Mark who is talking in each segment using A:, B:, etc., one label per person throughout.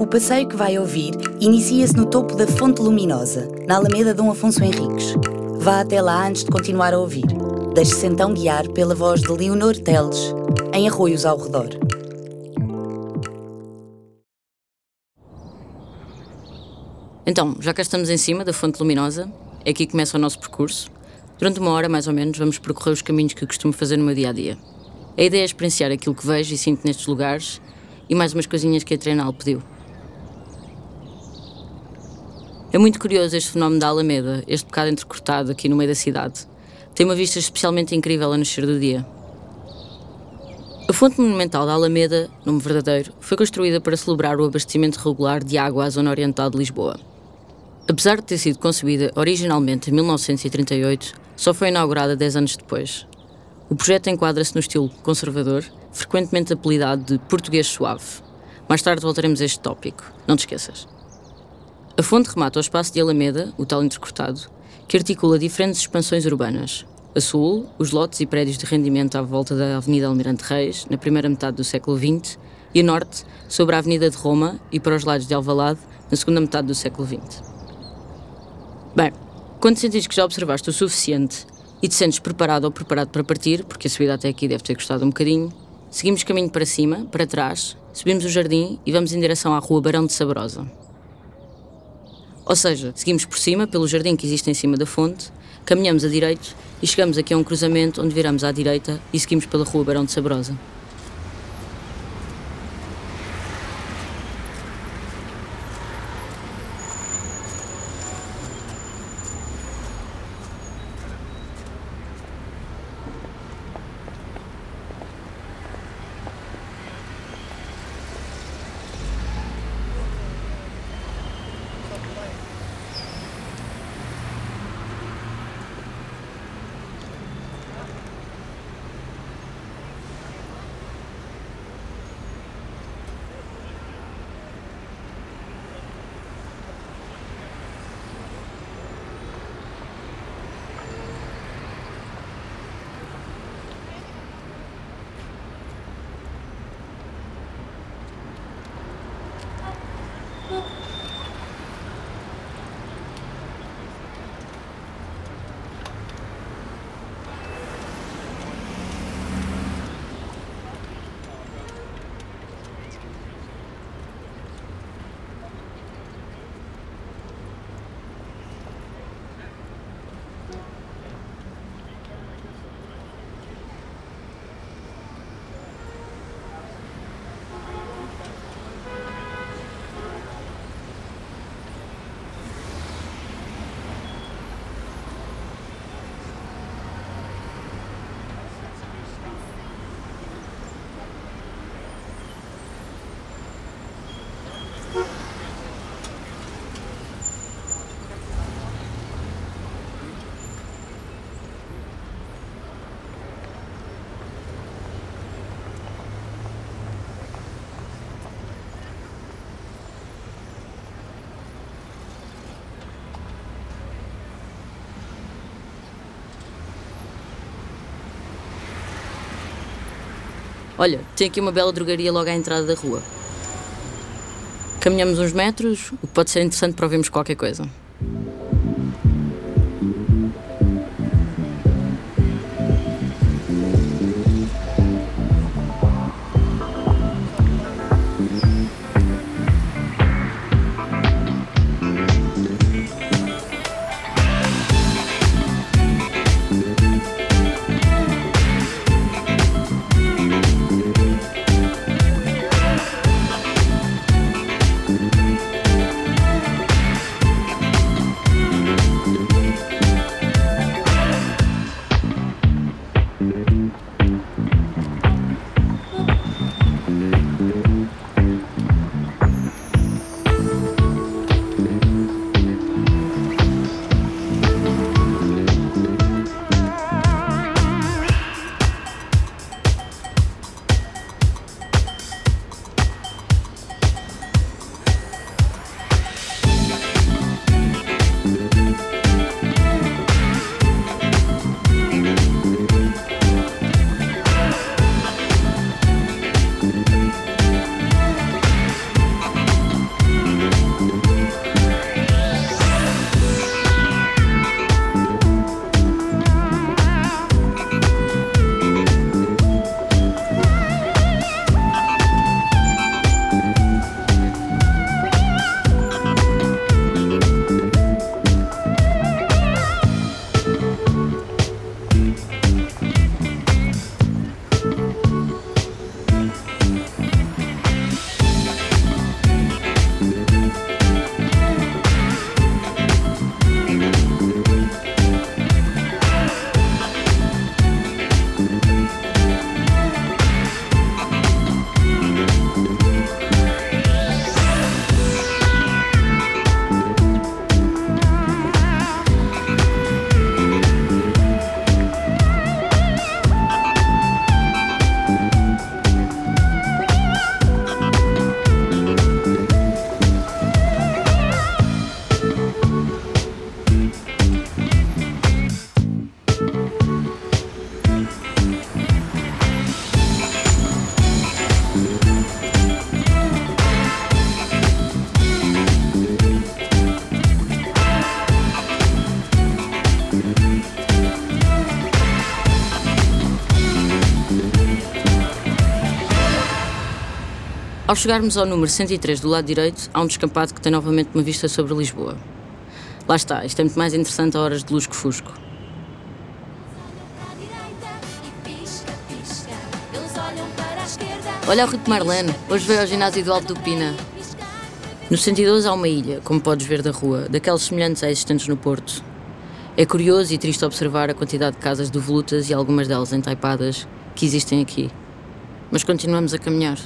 A: O passeio que vai ouvir inicia-se no topo da Fonte Luminosa, na Alameda Dom Afonso Henriques. Vá até lá antes de continuar a ouvir. Deixe-se então guiar pela voz de Leonor Teles, em Arroios ao Redor.
B: Então, já cá estamos em cima da Fonte Luminosa, é aqui que começa o nosso percurso. Durante uma hora, mais ou menos, vamos percorrer os caminhos que costumo fazer no meu dia a dia. A ideia é experienciar aquilo que vejo e sinto nestes lugares e mais umas coisinhas que a Treinal pediu. É muito curioso este fenómeno da Alameda, este bocado entrecortado aqui no meio da cidade. Tem uma vista especialmente incrível a nascer do dia. A fonte monumental da Alameda, nome verdadeiro, foi construída para celebrar o abastecimento regular de água à zona oriental de Lisboa. Apesar de ter sido concebida originalmente em 1938, só foi inaugurada 10 anos depois. O projeto enquadra-se no estilo conservador, frequentemente apelidado de português suave. Mais tarde voltaremos a este tópico, não te esqueças. A fonte remata ao espaço de Alameda, o tal intercortado, que articula diferentes expansões urbanas. A sul, os lotes e prédios de rendimento à volta da Avenida Almirante Reis, na primeira metade do século XX, e a norte, sobre a Avenida de Roma e para os lados de Alvalade, na segunda metade do século XX. Bem, quando sentires que já observaste o suficiente e te sentes preparado ou preparado para partir, porque a subida até aqui deve ter custado um bocadinho, seguimos caminho para cima, para trás, subimos o jardim e vamos em direção à Rua Barão de Sabrosa. Ou seja, seguimos por cima, pelo jardim que existe em cima da fonte, caminhamos a direito e chegamos aqui a um cruzamento onde viramos à direita e seguimos pela Rua Barão de Sabrosa. Olha, tem aqui uma bela drogaria logo à entrada da rua. Caminhamos uns metros, o que pode ser interessante para ouvirmos qualquer coisa. Ao chegarmos ao número 103 do lado direito, há um descampado que tem novamente uma vista sobre Lisboa. Lá está, isto é muito mais interessante a horas de luz que fusco. Olha o Rito Marlene, hoje veio ao ginásio do Alto do Pina. No 112 há uma ilha, como podes ver da rua, daquelas semelhantes a existentes no Porto. É curioso e triste observar a quantidade de casas devolutas e algumas delas entaipadas que existem aqui. Mas continuamos a caminhar.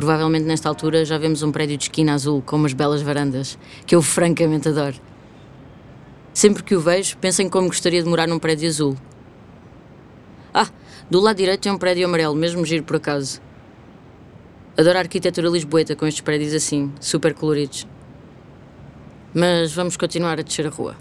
B: Provavelmente nesta altura já vemos um prédio de esquina azul com umas belas varandas, que eu francamente adoro. Sempre que o vejo, penso em como gostaria de morar num prédio azul. Ah, do lado direito tem um prédio amarelo, mesmo giro por acaso. Adoro a arquitetura lisboeta com estes prédios assim, super coloridos. Mas vamos continuar a descer a rua.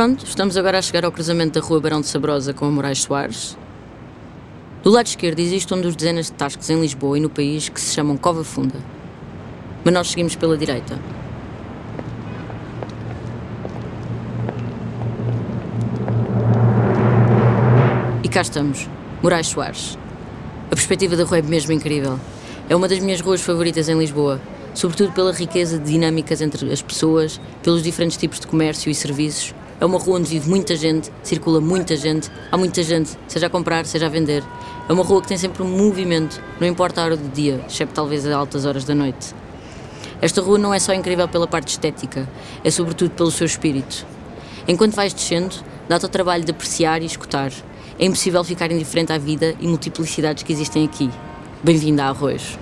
B: Pronto, estamos agora a chegar ao cruzamento da Rua Barão de Sabrosa com a Moraes Soares. Do lado esquerdo existe um dos dezenas de tascos em Lisboa e no país que se chamam Cova Funda. Mas nós seguimos pela direita. E cá estamos, Moraes Soares. A perspectiva da rua é mesmo incrível. É uma das minhas ruas favoritas em Lisboa, sobretudo pela riqueza de dinâmicas entre as pessoas, pelos diferentes tipos de comércio e serviços. É uma rua onde vive muita gente, circula muita gente, há muita gente, seja a comprar, seja a vender. É uma rua que tem sempre um movimento, não importa a hora do dia, exceto talvez as altas horas da noite. Esta rua não é só incrível pela parte estética, é sobretudo pelo seu espírito. Enquanto vais descendo, dá-te o trabalho de apreciar e escutar. É impossível ficar indiferente à vida e multiplicidades que existem aqui. Bem-vindo a Arroz.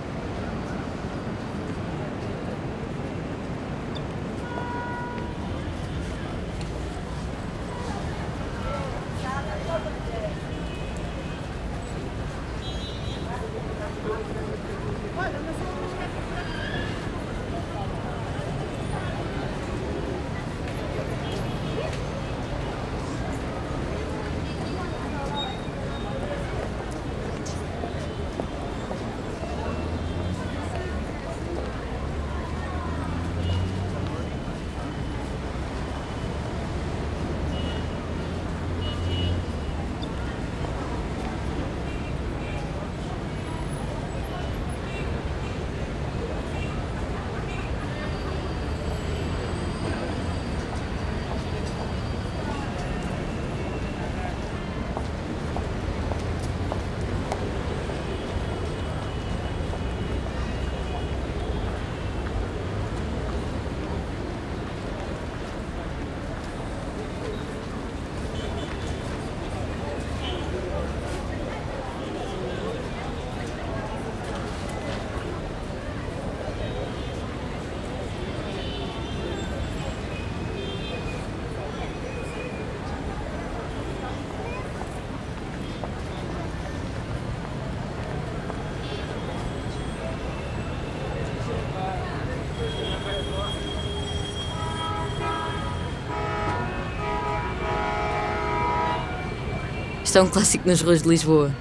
B: É um clássico nas ruas de Lisboa.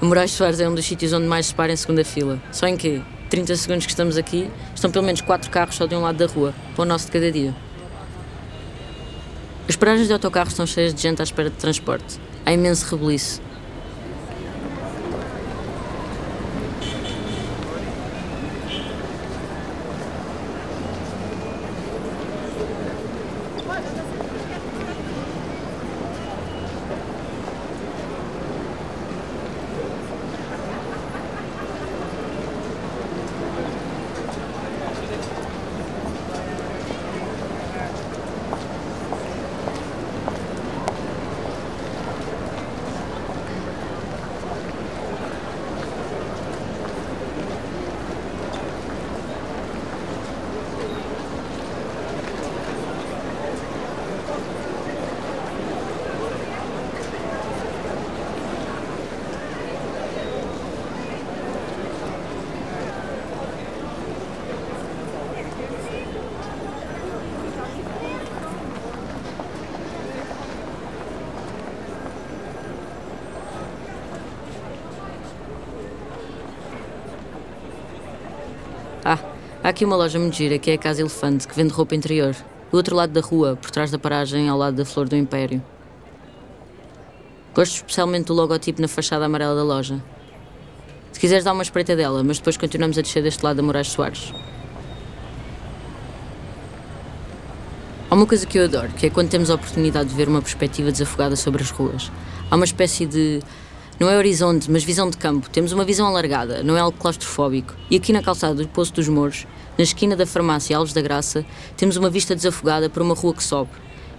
B: A Moraes Soares é um dos sítios onde mais se para em segunda fila. Só em que 30 segundos que estamos aqui, estão pelo menos 4 carros só de um lado da rua, para o nosso de cada dia. As paragens de autocarros estão cheias de gente à espera de transporte. Há imenso rebuliço. Ah, há aqui uma loja muito gira que é a Casa Elefante, que vende roupa interior. Do outro lado da rua, por trás da paragem, ao lado da Flor do Império. Gosto especialmente do logotipo na fachada amarela da loja. Se quiseres dar uma espreita dela, mas depois continuamos a descer deste lado da Moraes Soares. Há uma coisa que eu adoro, que é quando temos a oportunidade de ver uma perspectiva desafogada sobre as ruas. Há uma espécie de não é horizonte, mas visão de campo. Temos uma visão alargada, não é algo claustrofóbico. E aqui na calçada do Poço dos Mouros, na esquina da farmácia Alves da Graça, temos uma vista desafogada por uma rua que sobe.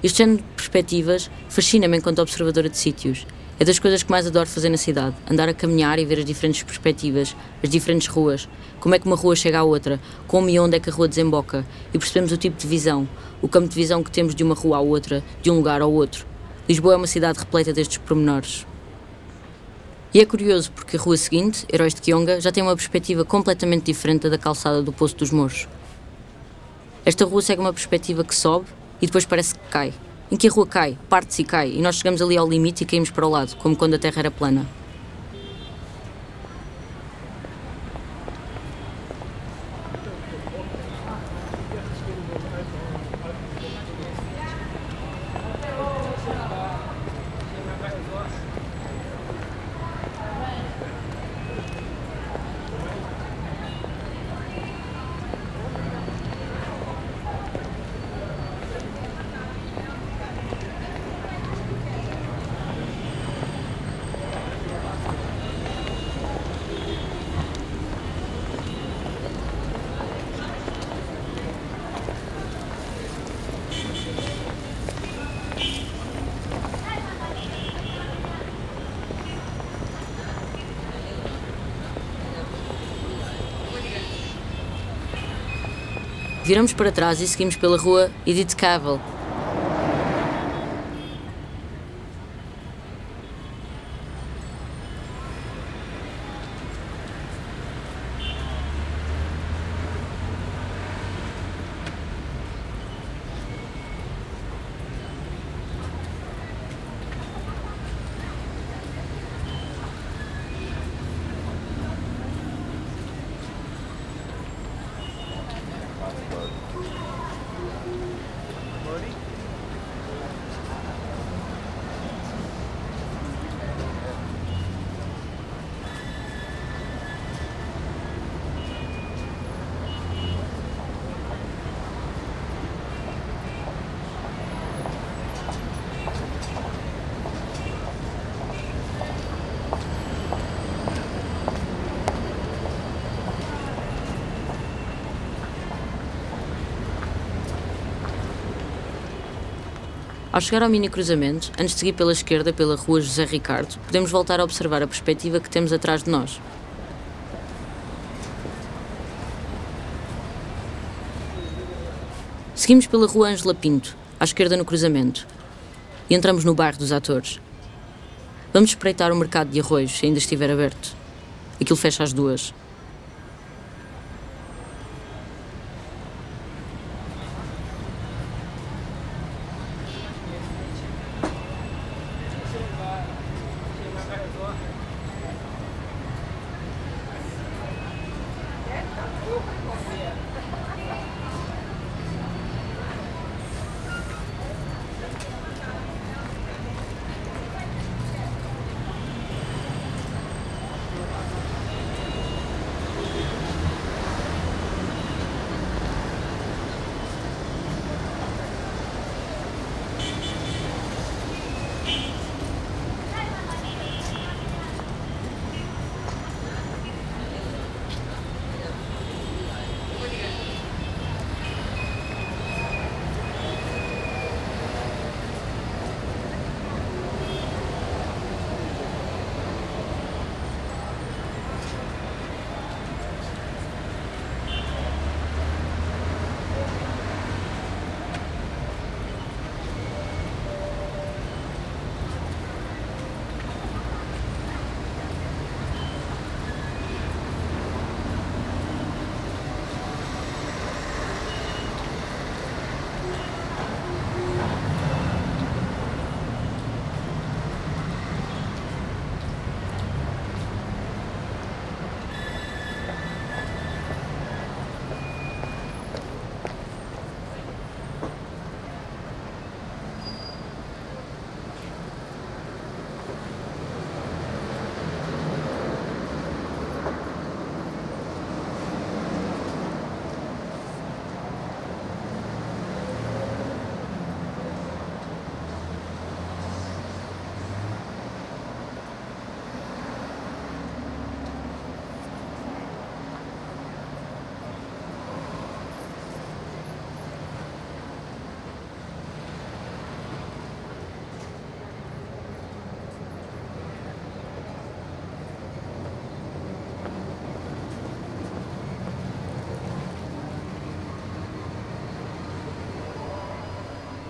B: Este género de perspectivas fascina-me enquanto observadora de sítios. É das coisas que mais adoro fazer na cidade. Andar a caminhar e ver as diferentes perspectivas, as diferentes ruas. Como é que uma rua chega à outra, como e onde é que a rua desemboca. E percebemos o tipo de visão, o campo de visão que temos de uma rua à outra, de um lugar ao outro. Lisboa é uma cidade repleta destes pormenores. E é curioso porque a rua seguinte, Heróis de Quionga, já tem uma perspectiva completamente diferente da calçada do Poço dos Mouros. Esta rua segue uma perspectiva que sobe e depois parece que cai. Em que a rua cai, parte-se e cai, e nós chegamos ali ao limite e caímos para o lado, como quando a terra era plana. Viramos para trás e seguimos pela rua Edith Cavell, Ao chegar ao mini cruzamento, antes de seguir pela esquerda pela rua José Ricardo, podemos voltar a observar a perspectiva que temos atrás de nós. Seguimos pela rua Ângela Pinto, à esquerda no cruzamento, e entramos no bairro dos atores. Vamos espreitar o mercado de arroz, se ainda estiver aberto. Aquilo fecha às duas.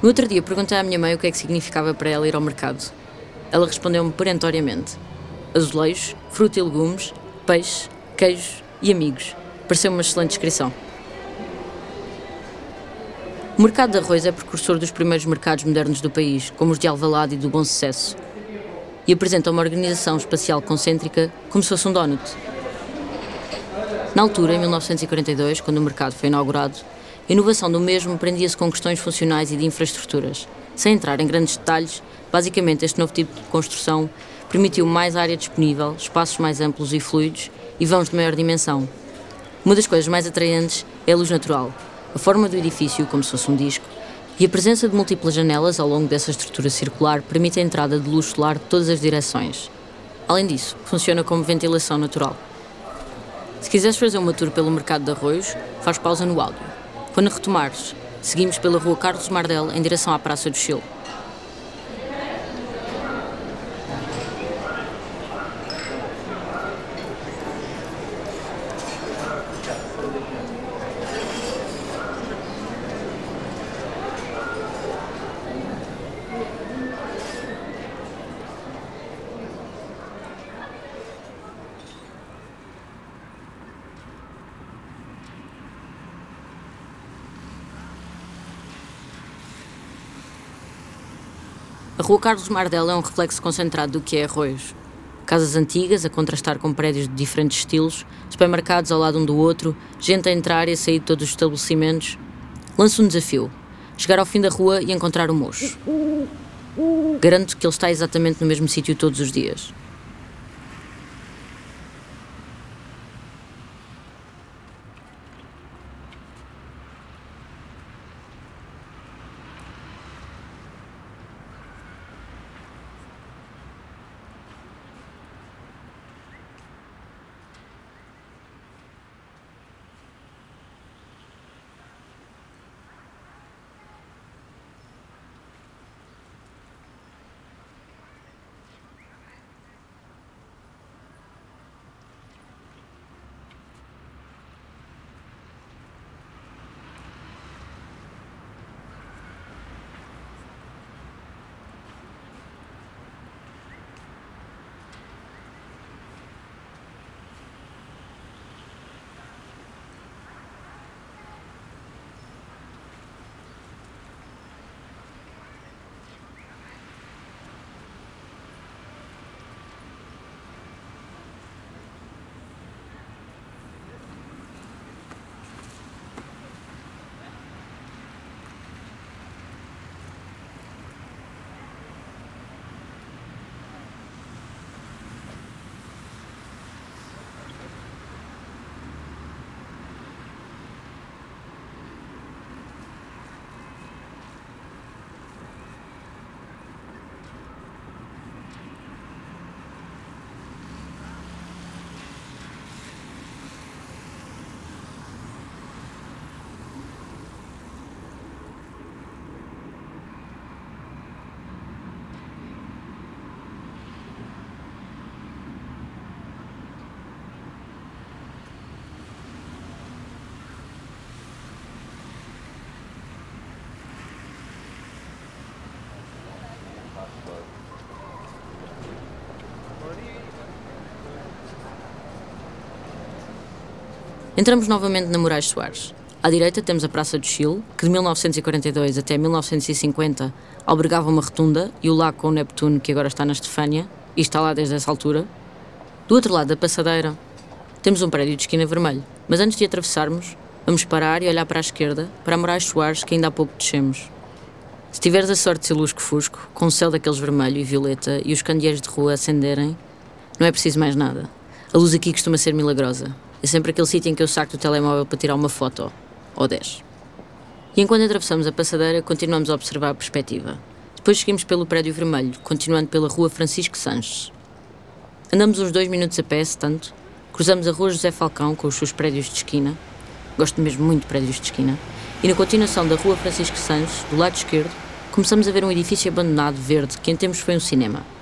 B: No outro dia perguntei à minha mãe o que é que significava para ela ir ao mercado. Ela respondeu-me perentoriamente: azulejos, fruta e legumes, peixe, queijos e amigos. Pareceu uma excelente descrição. O mercado de arroz é precursor dos primeiros mercados modernos do país, como os de Alvalade e do Bom Sucesso, e apresenta uma organização espacial concêntrica como se fosse um donut. Na altura, em 1942, quando o mercado foi inaugurado, a inovação do mesmo prendia-se com questões funcionais e de infraestruturas. Sem entrar em grandes detalhes, basicamente este novo tipo de construção permitiu mais área disponível, espaços mais amplos e fluidos e vãos de maior dimensão. Uma das coisas mais atraentes é a luz natural, a forma do edifício, como se fosse um disco, e a presença de múltiplas janelas ao longo dessa estrutura circular permite a entrada de luz solar de todas as direções. Além disso, funciona como ventilação natural. Se quiseres fazer uma tour pelo mercado de arroios, faz pausa no áudio. Quando retomares, seguimos pela rua Carlos Mardel em direção à Praça do Chile. Rua Carlos Mardel é um reflexo concentrado do que é Arroios. Casas antigas a contrastar com prédios de diferentes estilos, supermercados ao lado um do outro, gente a entrar e a sair de todos os estabelecimentos. Lanço um desafio: chegar ao fim da rua e encontrar o mocho. Garanto que ele está exatamente no mesmo sítio todos os dias. Entramos novamente na Moraes Soares. À direita temos a Praça do Chile, que de 1942 até 1950 albergava uma rotunda e o lago com o Neptuno, que agora está na Estefânia, e está lá desde essa altura. Do outro lado da passadeira, temos um prédio de esquina vermelho, mas antes de atravessarmos, vamos parar e olhar para a esquerda, para a Moraes Soares, que ainda há pouco descemos. Se tiveres a sorte de ser lusco-fusco, com o céu daqueles vermelho e violeta e os candeeiros de rua acenderem, não é preciso mais nada. A luz aqui costuma ser milagrosa. É sempre aquele sítio em que eu saco do telemóvel para tirar uma foto. Ou 10. E enquanto atravessamos a passadeira, continuamos a observar a perspectiva. Depois seguimos pelo prédio vermelho, continuando pela rua Francisco Sanches. Andamos uns dois minutos a pé, se tanto. Cruzamos a rua José Falcão com os seus prédios de esquina. Gosto mesmo muito de prédios de esquina. E na continuação da rua Francisco Sanches, do lado esquerdo, começamos a ver um edifício abandonado verde que em tempos foi um cinema.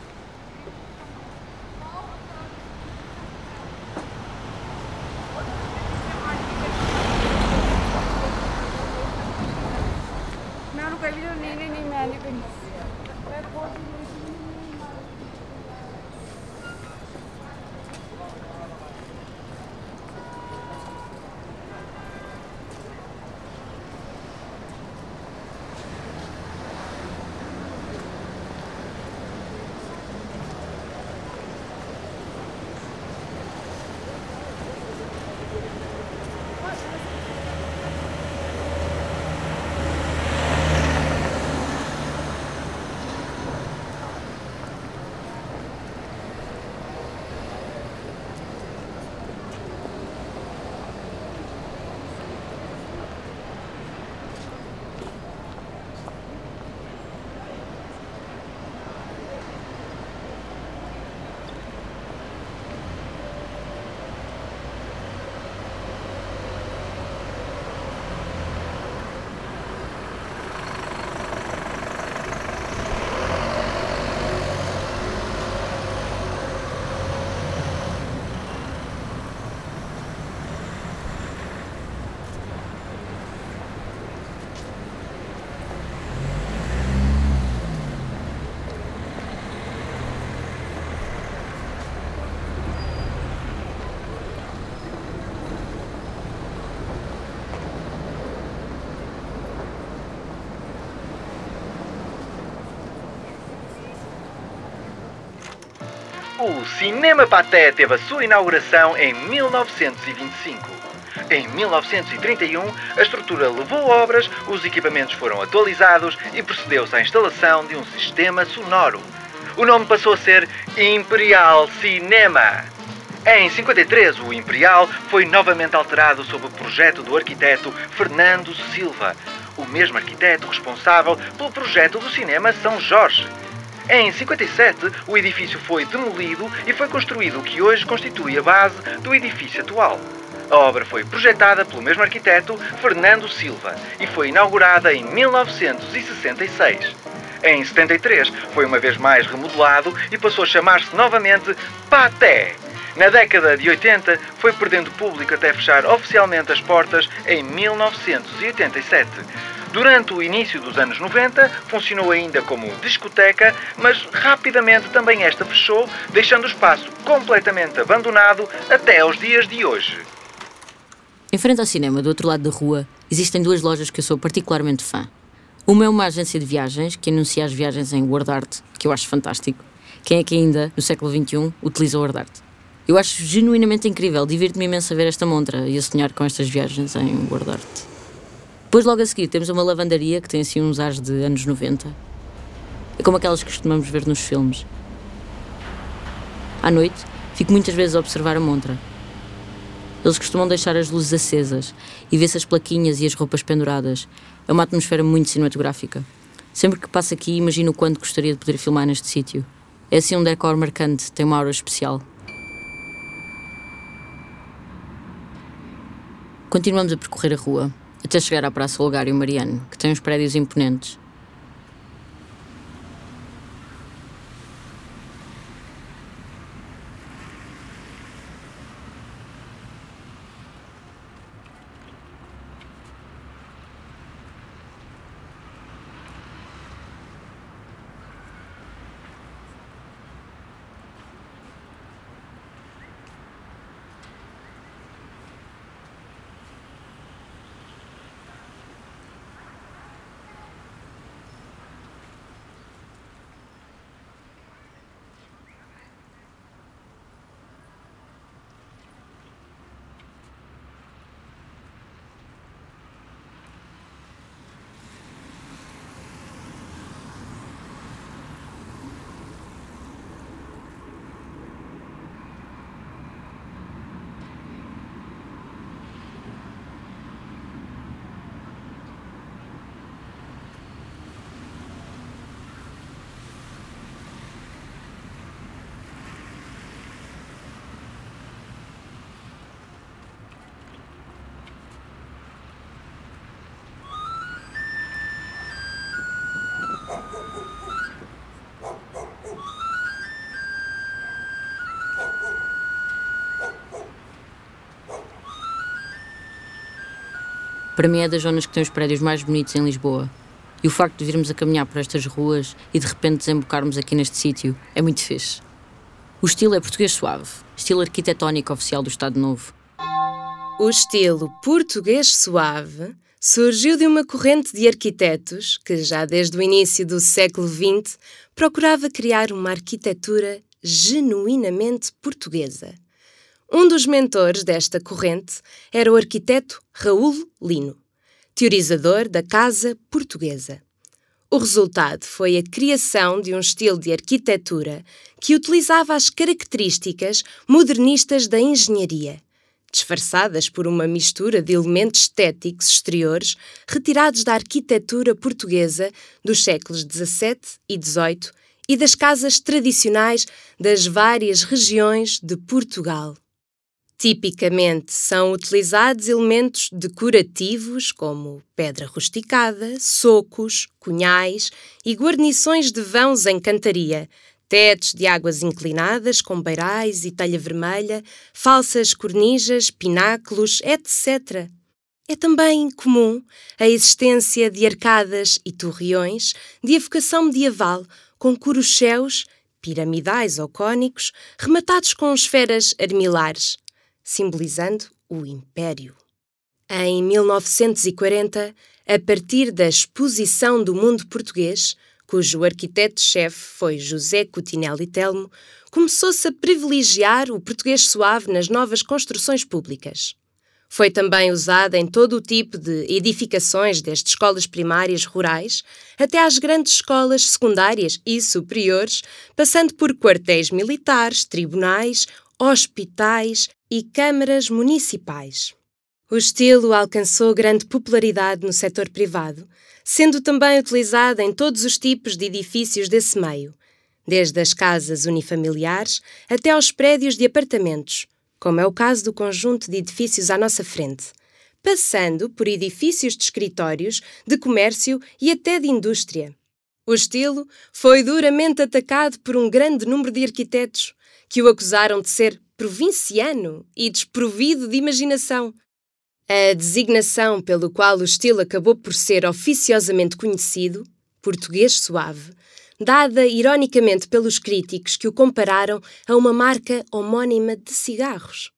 C: Cinema Paté teve a sua inauguração em 1925. Em 1931, a estrutura levou obras, os equipamentos foram atualizados e procedeu-se à instalação de um sistema sonoro. O nome passou a ser Imperial Cinema. Em 53, o Imperial foi novamente alterado sob o projeto do arquiteto Fernando Silva, o mesmo arquiteto responsável pelo projeto do cinema São Jorge. Em 57, o edifício foi demolido e foi construído o que hoje constitui a base do edifício atual. A obra foi projetada pelo mesmo arquiteto, Fernando Silva, e foi inaugurada em 1966. Em 73, foi uma vez mais remodelado e passou a chamar-se novamente Paté. Na década de 80, foi perdendo público até fechar oficialmente as portas em 1987. Durante o início dos anos 90, funcionou ainda como discoteca, mas rapidamente também esta fechou, deixando o espaço completamente abandonado até aos dias de hoje.
B: Em frente ao cinema, do outro lado da rua, existem duas lojas que eu sou particularmente fã. Uma é uma agência de viagens que anuncia as viagens em word art, que eu acho fantástico. Quem é que ainda, no século XXI, utiliza word? Eu acho genuinamente incrível, divirto-me imenso a ver esta montra e a sonhar com estas viagens em word art. Depois, logo a seguir, temos uma lavandaria que tem assim uns ares de anos 90. É como aquelas que costumamos ver nos filmes. À noite, fico muitas vezes a observar a montra. Eles costumam deixar as luzes acesas e vê-se as plaquinhas e as roupas penduradas. É uma atmosfera muito cinematográfica. Sempre que passo aqui, imagino o quanto gostaria de poder filmar neste sítio. É assim um decor marcante, tem uma aura especial. Continuamos a percorrer a rua, até chegar à Praça Olgário Mariano, que tem uns prédios imponentes. Para mim é das zonas que tem os prédios mais bonitos em Lisboa. E o facto de virmos a caminhar por estas ruas e de repente desembocarmos aqui neste sítio é muito fixe. O estilo é português suave, estilo arquitetónico oficial do Estado Novo.
D: O estilo português suave surgiu de uma corrente de arquitetos que, já desde o início do século XX, procurava criar uma arquitetura genuinamente portuguesa. Um dos mentores desta corrente era o arquiteto Raul Lino, teorizador da Casa Portuguesa. O resultado foi a criação de um estilo de arquitetura que utilizava as características modernistas da engenharia, disfarçadas por uma mistura de elementos estéticos exteriores retirados da arquitetura portuguesa dos séculos XVII e XVIII e das casas tradicionais das várias regiões de Portugal. Tipicamente são utilizados elementos decorativos como pedra rusticada, socos, cunhais e guarnições de vãos em cantaria, tetos de águas inclinadas com beirais e telha vermelha, falsas cornijas, pináculos, etc. É também comum a existência de arcadas e torreões de evocação medieval com curucheus, piramidais ou cônicos, rematados com esferas armilares simbolizando o Império. Em 1940, a partir da Exposição do Mundo Português, cujo arquiteto-chefe foi José Coutinelli Telmo, começou-se a privilegiar o português suave nas novas construções públicas. Foi também usada em todo o tipo de edificações, desde escolas primárias rurais até às grandes escolas secundárias e superiores, passando por quartéis militares, tribunais, hospitais e câmaras municipais. O estilo alcançou grande popularidade no setor privado, sendo também utilizado em todos os tipos de edifícios desse meio, desde as casas unifamiliares até aos prédios de apartamentos, como é o caso do conjunto de edifícios à nossa frente, passando por edifícios de escritórios, de comércio e até de indústria. O estilo foi duramente atacado por um grande número de arquitetos que o acusaram de ser provinciano e desprovido de imaginação. A designação pelo qual o estilo acabou por ser oficiosamente conhecido, português suave, dada ironicamente pelos críticos que o compararam a uma marca homónima de cigarros.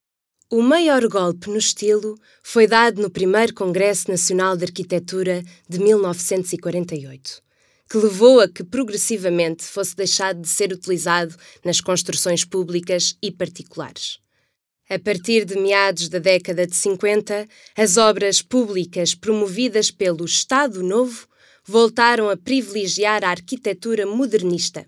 D: O maior golpe no estilo foi dado no primeiro Congresso Nacional de Arquitetura de 1948, que levou a que progressivamente fosse deixado de ser utilizado nas construções públicas e particulares. A partir de meados da década de 50, as obras públicas promovidas pelo Estado Novo voltaram a privilegiar a arquitetura modernista.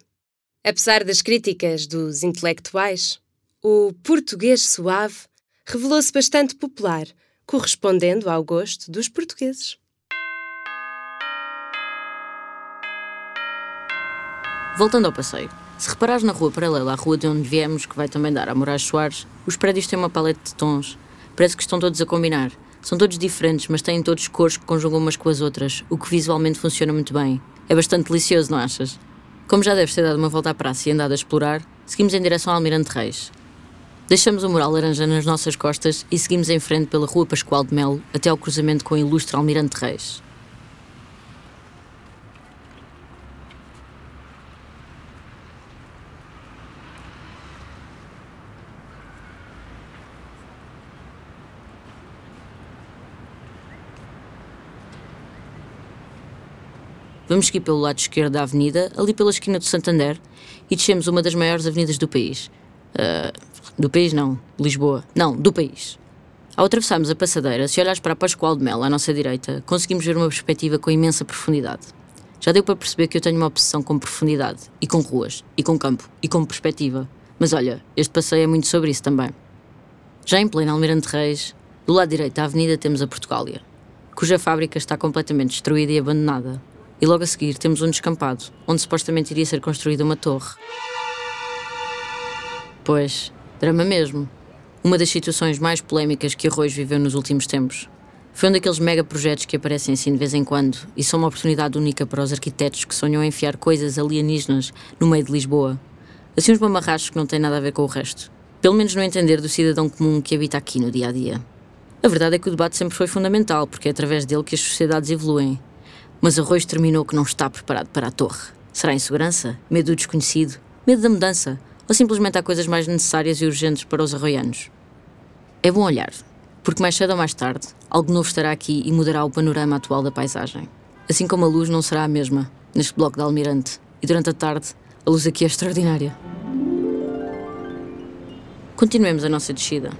D: Apesar das críticas dos intelectuais, o português suave revelou-se bastante popular, correspondendo ao gosto dos portugueses.
B: Voltando ao passeio, se reparares na rua paralela à rua de onde viemos, que vai também dar a Moraes Soares, os prédios têm uma paleta de tons. Parece que estão todos a combinar. São todos diferentes, mas têm todos cores que conjugam umas com as outras, o que visualmente funciona muito bem. É bastante delicioso, não achas? Como já deves ter dado uma volta à praça e andado a explorar, seguimos em direção ao Almirante Reis. Deixamos o mural laranja nas nossas costas e seguimos em frente pela Rua Pascoal de Melo até ao cruzamento com o ilustre Almirante Reis. Vamos seguir pelo lado esquerdo da avenida, ali pela esquina do Santander, e descemos uma das maiores avenidas do país. Uh, do país não, Lisboa. Não, do país. Ao atravessarmos a passadeira, se olhares para a Pascoal de Mel, à nossa direita, conseguimos ver uma perspectiva com imensa profundidade. Já deu para perceber que eu tenho uma obsessão com profundidade, e com ruas, e com campo, e com perspectiva. Mas olha, este passeio é muito sobre isso também. Já em pleno Almirante Reis, do lado direito da avenida temos a Portugália, cuja fábrica está completamente destruída e abandonada, e logo a seguir temos um descampado, onde supostamente iria ser construída uma torre. Pois, drama mesmo. Uma das situações mais polémicas que Arroz viveu nos últimos tempos. Foi um daqueles mega projetos que aparecem assim de vez em quando e são uma oportunidade única para os arquitetos que sonham enfiar coisas alienígenas no meio de Lisboa. Assim, uns mamarrachos que não têm nada a ver com o resto. Pelo menos no entender do cidadão comum que habita aqui no dia a dia. A verdade é que o debate sempre foi fundamental, porque é através dele que as sociedades evoluem mas Arroz terminou que não está preparado para a torre. Será insegurança? Medo do desconhecido? Medo da mudança? Ou simplesmente há coisas mais necessárias e urgentes para os arroianos? É bom olhar, porque mais cedo ou mais tarde, algo novo estará aqui e mudará o panorama atual da paisagem. Assim como a luz não será a mesma neste bloco de Almirante, e durante a tarde, a luz aqui é extraordinária. Continuemos a nossa descida.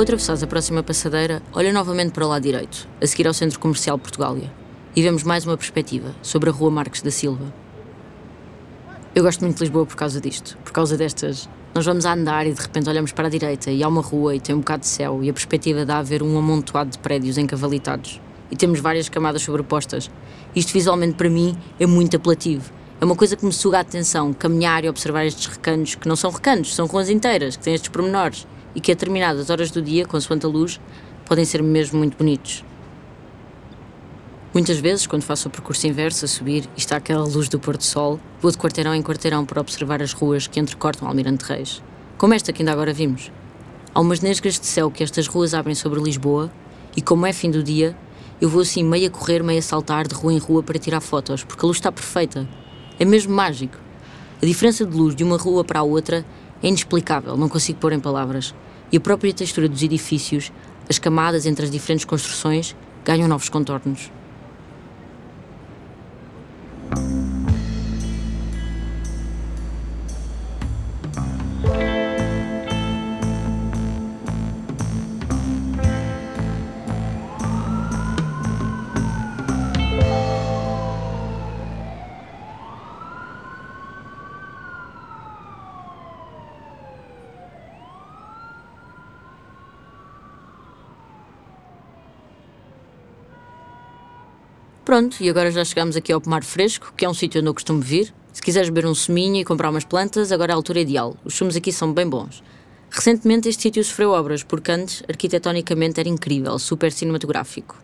B: Ao atravessares a próxima passadeira, olha novamente para o lado direito, a seguir ao Centro Comercial Portugália, e vemos mais uma perspectiva sobre a Rua Marques da Silva. Eu gosto muito de Lisboa por causa disto, por causa destas. Nós vamos a andar e de repente olhamos para a direita e há uma rua e tem um bocado de céu e a perspectiva dá a ver um amontoado de prédios encavalitados. E temos várias camadas sobrepostas. Isto visualmente para mim é muito apelativo. É uma coisa que me suga a atenção, caminhar e observar estes recantos, que não são recantos, são ruas inteiras, que têm estes pormenores e que a determinadas horas do dia, consoante a luz, podem ser mesmo muito bonitos. Muitas vezes, quando faço o percurso inverso a subir e está aquela luz do pôr do sol, vou de quarteirão em quarteirão para observar as ruas que entrecortam Almirante Reis, como esta que ainda agora vimos. Há umas nesgas de céu que estas ruas abrem sobre Lisboa e, como é fim do dia, eu vou assim meio a correr, meio a saltar de rua em rua para tirar fotos, porque a luz está perfeita. É mesmo mágico. A diferença de luz de uma rua para a outra é inexplicável, não consigo pôr em palavras. E a própria textura dos edifícios, as camadas entre as diferentes construções, ganham novos contornos. Pronto, e agora já chegamos aqui ao Pomar Fresco, que é um sítio onde eu costumo vir. Se quiseres beber um suminho e comprar umas plantas, agora é a altura ideal. Os sumos aqui são bem bons. Recentemente este sítio sofreu obras, porque antes, arquitetonicamente, era incrível, super cinematográfico.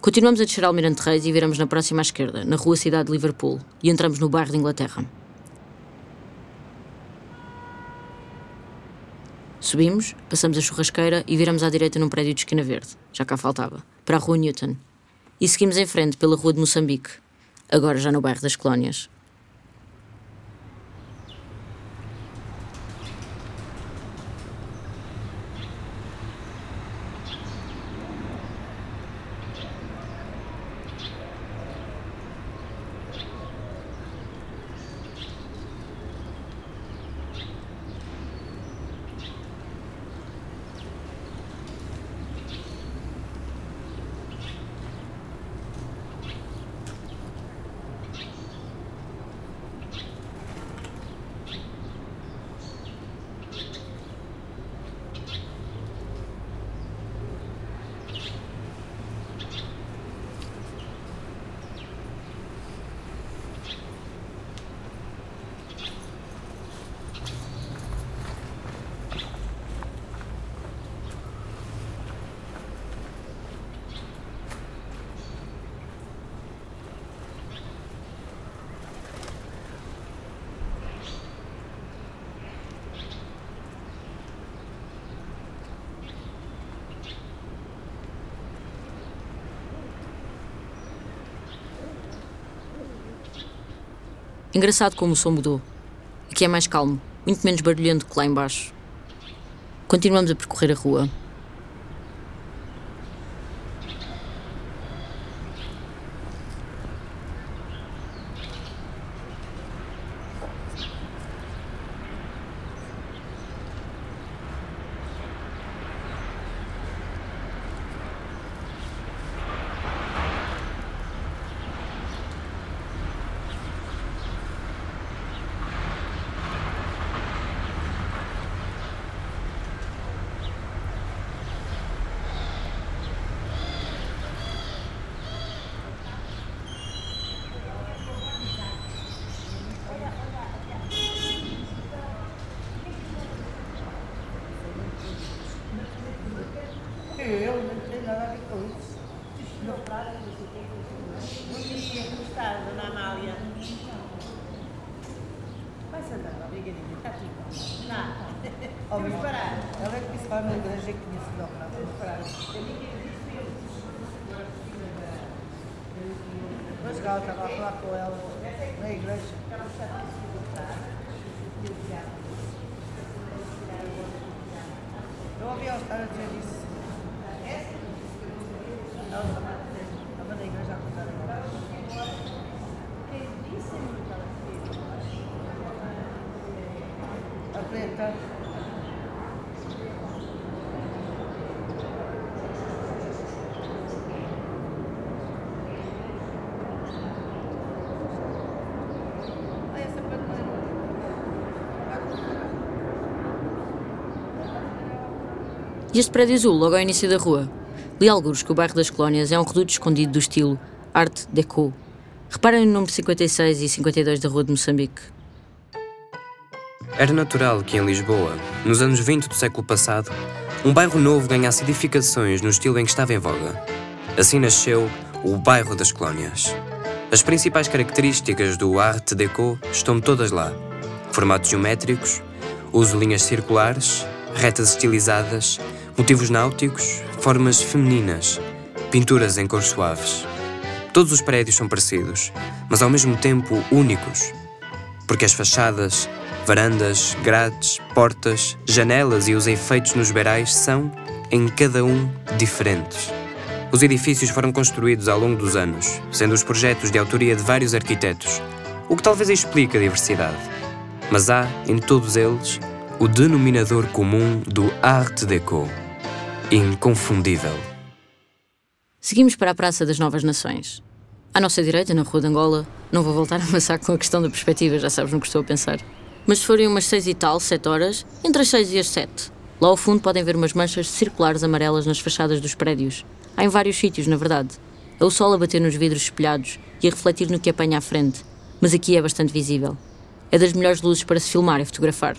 B: Continuamos a descer Almirante Reis e viramos na próxima à esquerda, na rua Cidade de Liverpool, e entramos no bairro de Inglaterra. Subimos, passamos a churrasqueira e viramos à direita num prédio de esquina verde, já cá faltava, para a rua Newton e seguimos em frente pela Rua de Moçambique, agora já no bairro das Colónias. Engraçado como o som mudou. Aqui é mais calmo, muito menos barulhento que lá embaixo. Continuamos a percorrer a rua.
E: Eu não tenho nada a ver com isso. Bom dia, como está, dona Amália? Vai sentar, obrigadinha, está tudo bem. Não, vamos parar. Ela é que disse lá na igreja que conhece o Dom, vamos parar. Mas ela estava a falar com ela na igreja. Eu ouvi ela estar a dizer isso. Ela estava na igreja a contar agora. A preta. Ah, essa preta não é
B: Este prédio azul, logo ao início da rua? Li alguns que o bairro das Colónias é um reduto escondido do estilo Art Deco. Reparem no número 56 e 52 da Rua de Moçambique.
F: Era natural que em Lisboa, nos anos 20 do século passado, um bairro novo ganhasse edificações no estilo em que estava em voga. Assim nasceu o Bairro das Colónias. As principais características do Art Deco estão todas lá: formatos geométricos, uso linhas circulares, retas estilizadas, motivos náuticos, formas femininas, pinturas em cores suaves. Todos os prédios são parecidos, mas ao mesmo tempo únicos, porque as fachadas, varandas, grades, portas, janelas e os efeitos nos beirais são, em cada um, diferentes. Os edifícios foram construídos ao longo dos anos, sendo os projetos de autoria de vários arquitetos, o que talvez explique a diversidade. Mas há, em todos eles, o denominador comum do Art Deco. Inconfundível.
B: Seguimos para a Praça das Novas Nações. À nossa direita, na Rua de Angola, não vou voltar a amassar com a questão da perspectiva, já sabes no que estou a pensar. Mas se forem umas seis e tal, sete horas, entre as seis e as sete. Lá ao fundo podem ver umas manchas circulares amarelas nas fachadas dos prédios. Há em vários sítios, na verdade. É o sol a bater nos vidros espelhados e a refletir no que apanha à frente. Mas aqui é bastante visível. É das melhores luzes para se filmar e fotografar.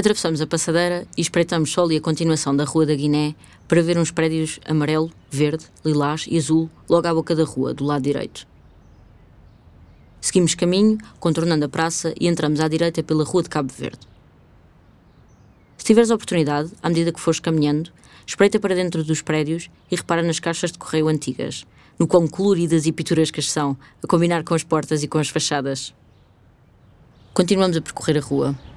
B: Atravessamos a passadeira e espreitamos só ali a continuação da Rua da Guiné para ver uns prédios amarelo, verde, lilás e azul logo à boca da rua, do lado direito. Seguimos caminho, contornando a praça e entramos à direita pela Rua de Cabo Verde. Se tiveres a oportunidade, à medida que fores caminhando, espreita para dentro dos prédios e repara nas caixas de correio antigas, no quão coloridas e pitorescas são, a combinar com as portas e com as fachadas. Continuamos a percorrer a rua.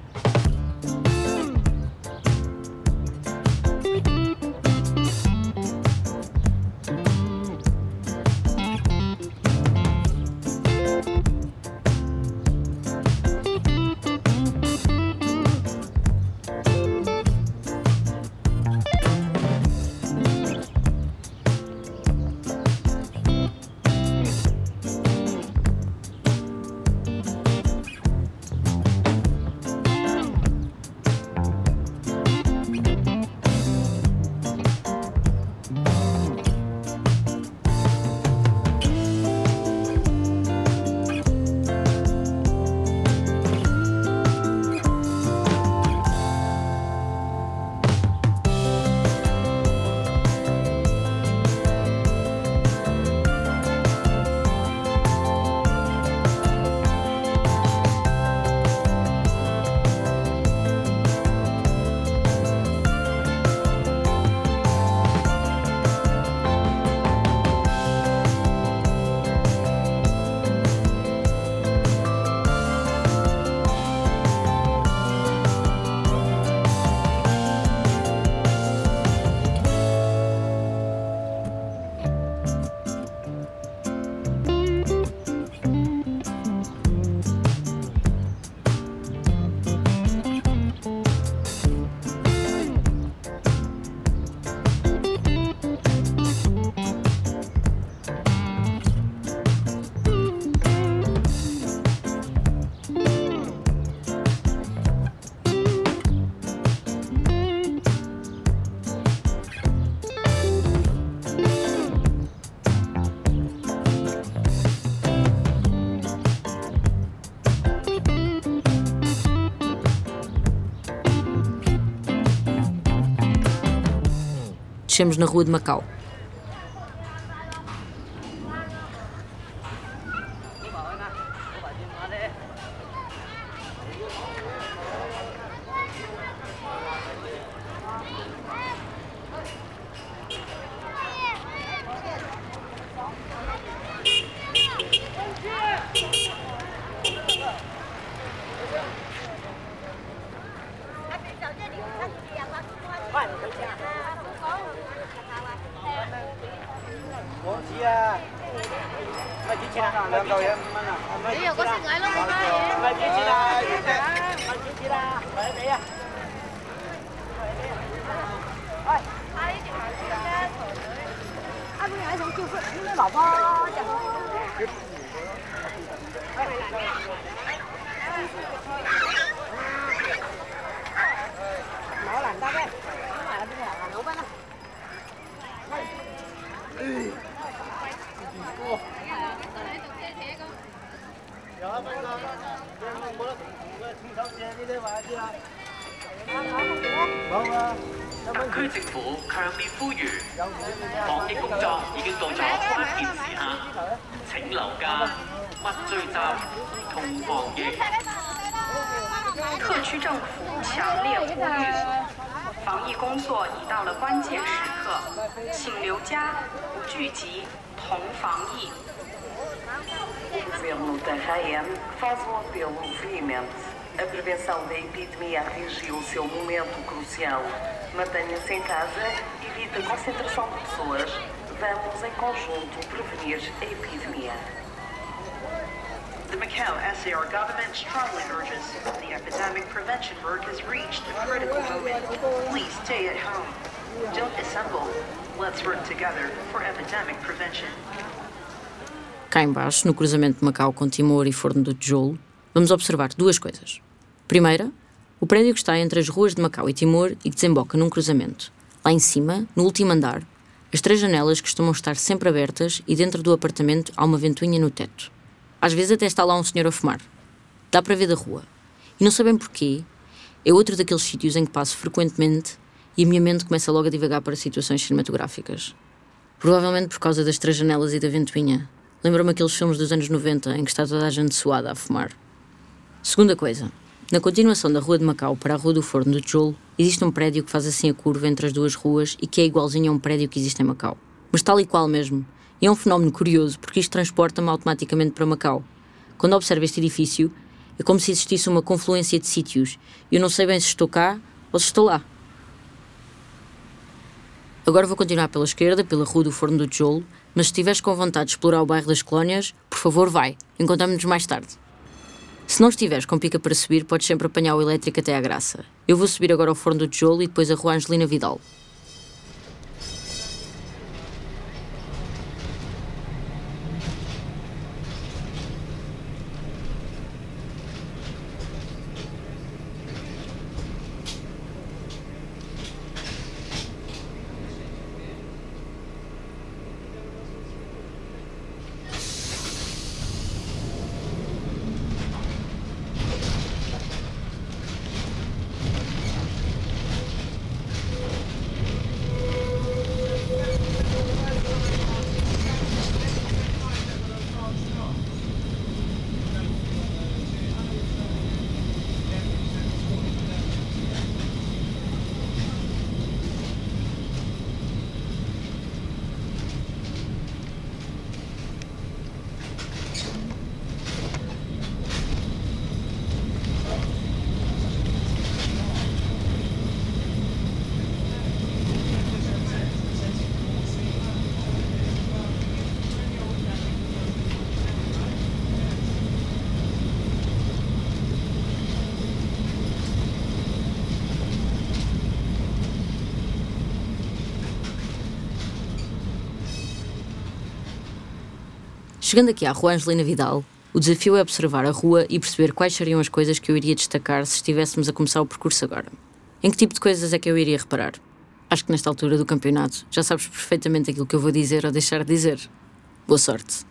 B: Descemos na Rua de Macau.
G: 特区政府强烈呼吁，防疫工作已到
H: 了关键时刻，请留家，不聚集，同防疫。
I: O governo da RAM faz um apelo veemente. A prevenção da epidemia atingiu o seu momento crucial. Mantenha-se em casa, evite a concentração de pessoas. Vamos, em conjunto, prevenir a epidemia.
J: The Macau SAR government strongly urges the epidemic prevention work has reached a critical moment. Please stay at home. Don't assemble. Let's work together for epidemic prevention.
B: Cá embaixo, no cruzamento de Macau com Timor e Forno do Tijolo, vamos observar duas coisas. Primeira, o prédio que está entre as ruas de Macau e Timor e que desemboca num cruzamento. Lá em cima, no último andar, as três janelas costumam estar sempre abertas e dentro do apartamento há uma ventoinha no teto. Às vezes até está lá um senhor a fumar. Dá para ver da rua. E não sabem porquê, é outro daqueles sítios em que passo frequentemente e a minha mente começa logo a divagar para situações cinematográficas. Provavelmente por causa das três janelas e da ventoinha. Lembra-me aqueles filmes dos anos 90 em que está toda a gente suada a fumar. Segunda coisa. Na continuação da Rua de Macau para a Rua do Forno do Tijolo, existe um prédio que faz assim a curva entre as duas ruas e que é igualzinho a um prédio que existe em Macau. Mas tal e qual mesmo. E é um fenómeno curioso porque isto transporta-me automaticamente para Macau. Quando observo este edifício, é como se existisse uma confluência de sítios eu não sei bem se estou cá ou se estou lá. Agora vou continuar pela esquerda, pela Rua do Forno do Tijolo, mas se estiveres com vontade de explorar o bairro das Colónias, por favor vai. Encontramos-nos mais tarde. Se não estiveres com pica para subir, podes sempre apanhar o elétrico até à graça. Eu vou subir agora ao Forno do Tijolo e depois a Rua Angelina Vidal. Chegando aqui à Rua Angelina Vidal, o desafio é observar a rua e perceber quais seriam as coisas que eu iria destacar se estivéssemos a começar o percurso agora. Em que tipo de coisas é que eu iria reparar? Acho que nesta altura do campeonato já sabes perfeitamente aquilo que eu vou dizer ou deixar de dizer. Boa sorte.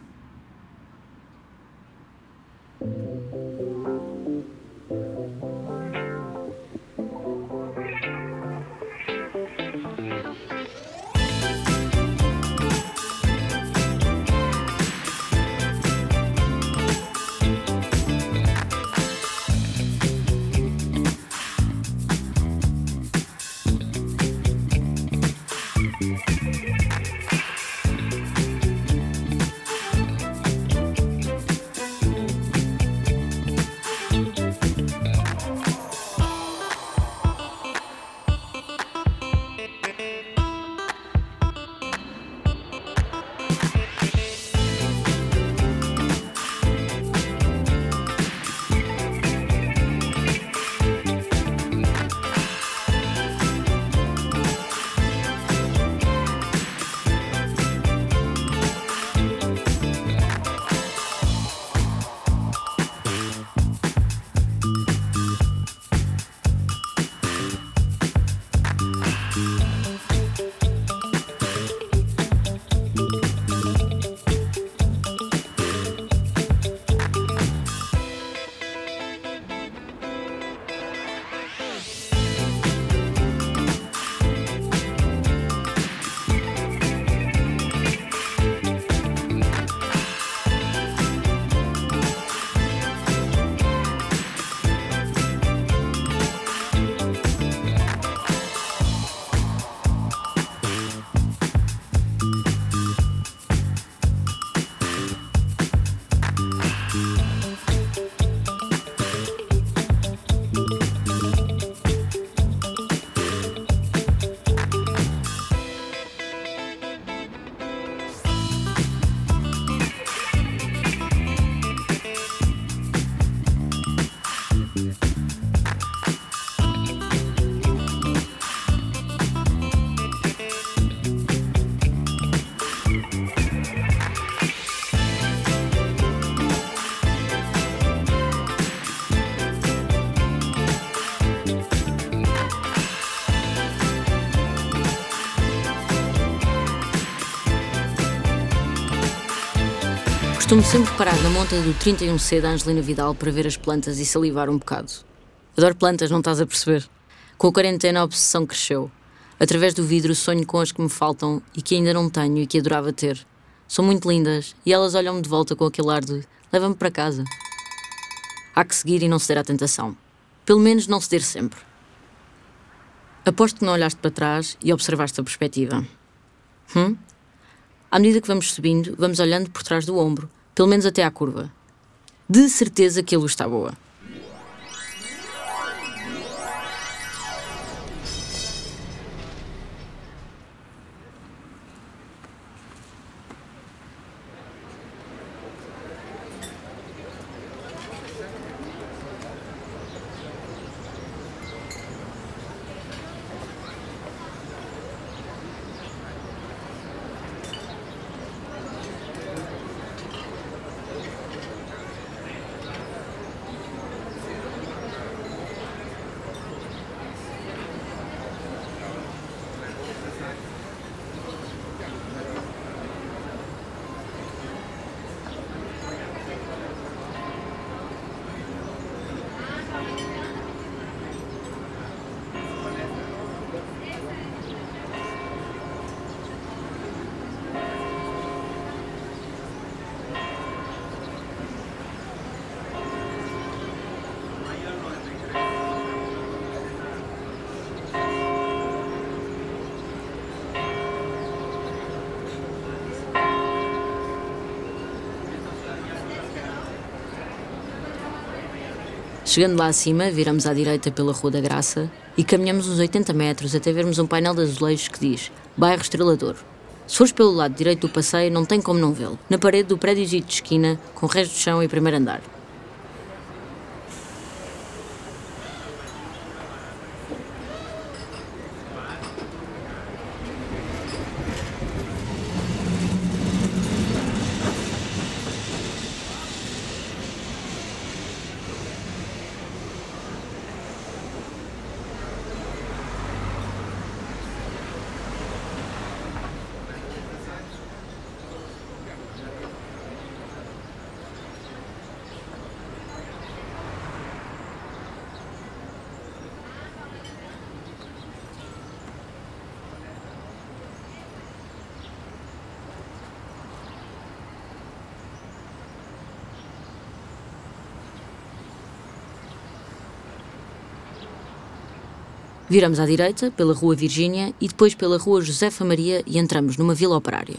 B: Costumo sempre parar na monta do 31C da Angelina Vidal para ver as plantas e salivar um bocado. Adoro plantas, não estás a perceber? Com a quarentena a obsessão cresceu. Através do vidro sonho com as que me faltam e que ainda não tenho e que adorava ter. São muito lindas e elas olham-me de volta com aquele ar de leva-me para casa. Há que seguir e não ceder à tentação. Pelo menos não ceder sempre. Aposto que não olhaste para trás e observaste a perspectiva. Hum? À medida que vamos subindo, vamos olhando por trás do ombro, pelo menos até à curva. De certeza que a luz está boa. Chegando lá acima, viramos à direita pela Rua da Graça e caminhamos uns 80 metros até vermos um painel de azulejos que diz Bairro Estrelador. Se fores pelo lado direito do passeio, não tem como não vê-lo. Na parede do prédio de esquina, com resto de chão e primeiro andar. Viramos à direita, pela Rua Virgínia e depois pela Rua Josefa Maria e entramos numa vila operária.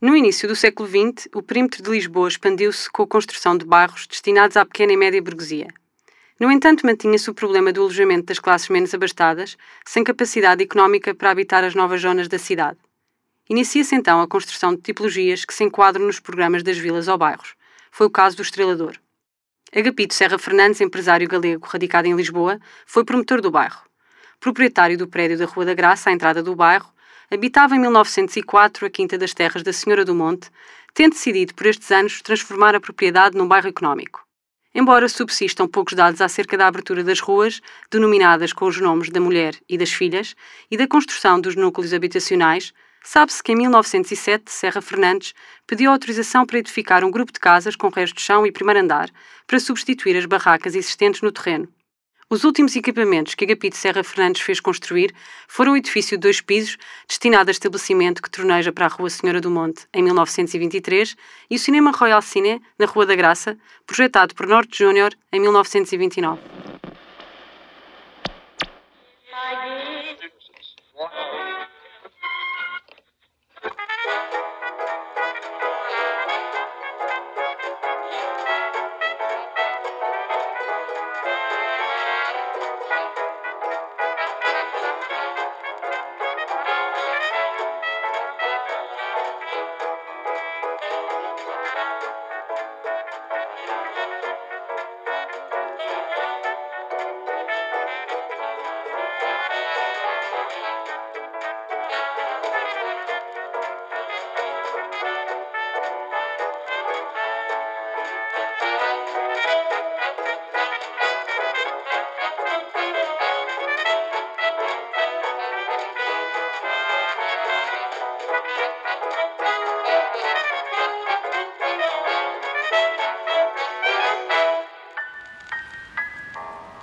K: No início do século XX, o perímetro de Lisboa expandiu-se com a construção de bairros destinados à pequena e média burguesia. No entanto, mantinha-se o problema do alojamento das classes menos abastadas, sem capacidade económica para habitar as novas zonas da cidade. Inicia-se então a construção de tipologias que se enquadram nos programas das vilas ou bairros. Foi o caso do Estrelador. Agapito Serra Fernandes, empresário galego radicado em Lisboa, foi promotor do bairro. Proprietário do prédio da Rua da Graça, à entrada do bairro, habitava em 1904 a Quinta das Terras da Senhora do Monte, tendo decidido por estes anos transformar a propriedade num bairro económico. Embora subsistam poucos dados acerca da abertura das ruas, denominadas com os nomes da mulher e das filhas, e da construção dos núcleos habitacionais, Sabe-se que em 1907 Serra Fernandes pediu autorização para edificar um grupo de casas com resto de chão e primeiro andar para substituir as barracas existentes no terreno. Os últimos equipamentos que Agapito Serra Fernandes fez construir foram o edifício de dois pisos, destinado a estabelecimento que torneja para a Rua Senhora do Monte, em 1923, e o Cinema Royal Cine, na Rua da Graça, projetado por Norte Júnior, em 1929.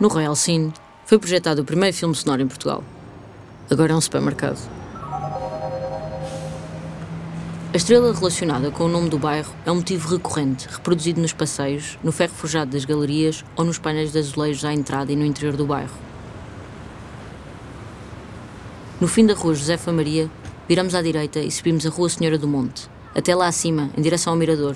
B: No Royal Cine, foi projetado o primeiro filme sonoro em Portugal. Agora é um supermercado. A estrela relacionada com o nome do bairro é um motivo recorrente, reproduzido nos passeios, no ferro forjado das galerias ou nos painéis de azulejos à entrada e no interior do bairro. No fim da rua Josefa Maria, viramos à direita e subimos a Rua Senhora do Monte, até lá acima, em direção ao Mirador,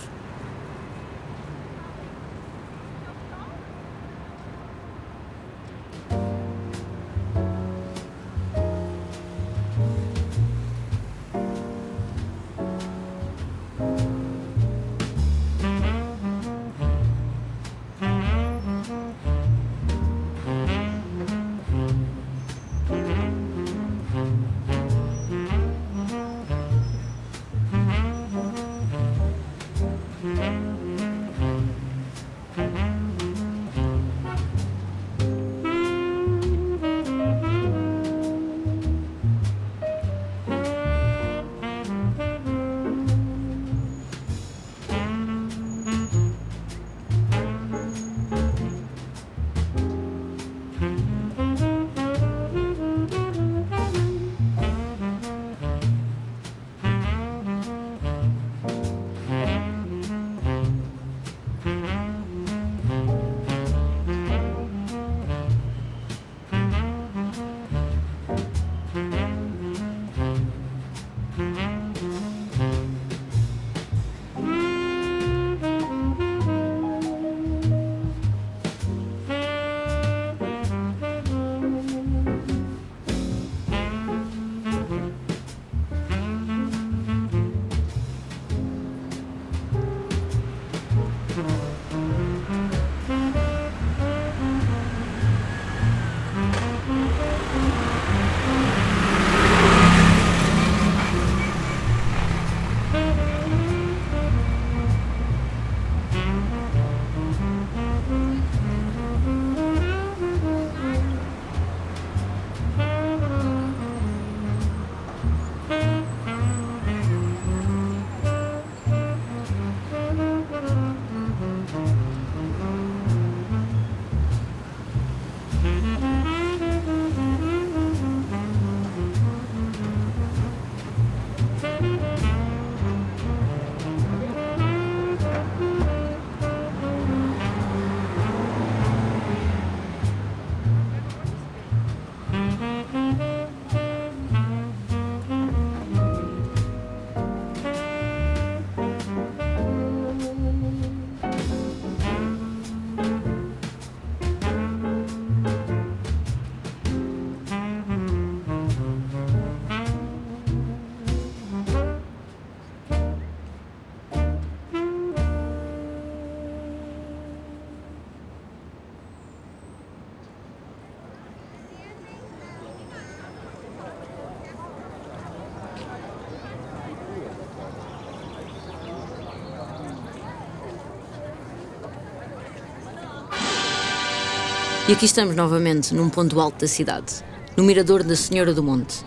B: E aqui estamos novamente num ponto alto da cidade, no Mirador da Senhora do Monte.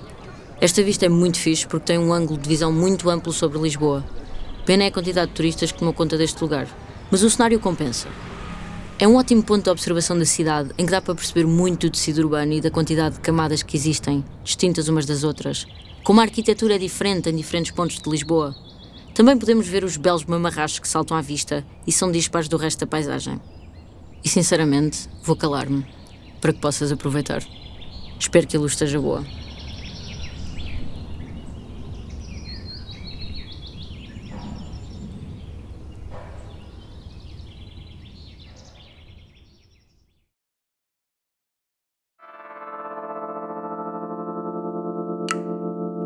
B: Esta vista é muito fixe porque tem um ângulo de visão muito amplo sobre Lisboa. Pena é a quantidade de turistas que tomam conta deste lugar, mas o cenário compensa. É um ótimo ponto de observação da cidade em que dá para perceber muito do tecido urbano e da quantidade de camadas que existem, distintas umas das outras. Como a arquitetura é diferente em diferentes pontos de Lisboa. Também podemos ver os belos mamarrachos que saltam à vista e são dispares do resto da paisagem. E sinceramente, vou calar-me para que possas aproveitar. Espero que a luz esteja boa.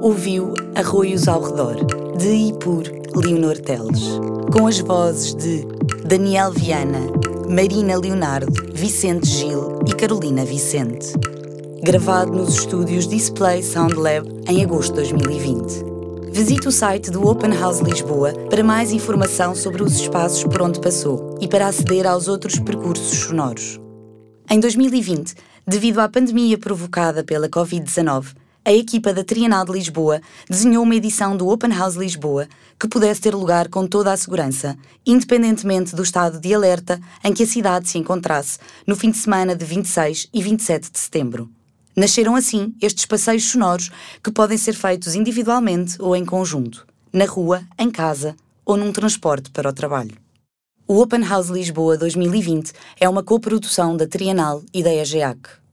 A: Ouviu Arroios ao Redor, de e por Leonor Teles, com as vozes de Daniel Viana, Marina Leonardo, Vicente Gil e Carolina Vicente. Gravado nos estúdios Display Sound Lab em agosto de 2020. Visite o site do Open House Lisboa para mais informação sobre os espaços por onde passou e para aceder aos outros percursos sonoros. Em 2020, devido à pandemia provocada pela Covid-19, a equipa da Trienal de Lisboa desenhou uma edição do Open House Lisboa que pudesse ter lugar com toda a segurança, independentemente do estado de alerta em que a cidade se encontrasse no fim de semana de 26 e 27 de setembro. Nasceram assim estes passeios sonoros que podem ser feitos individualmente ou em conjunto, na rua, em casa ou num transporte para o trabalho. O Open House Lisboa 2020 é uma coprodução da Trienal e da EGEAC.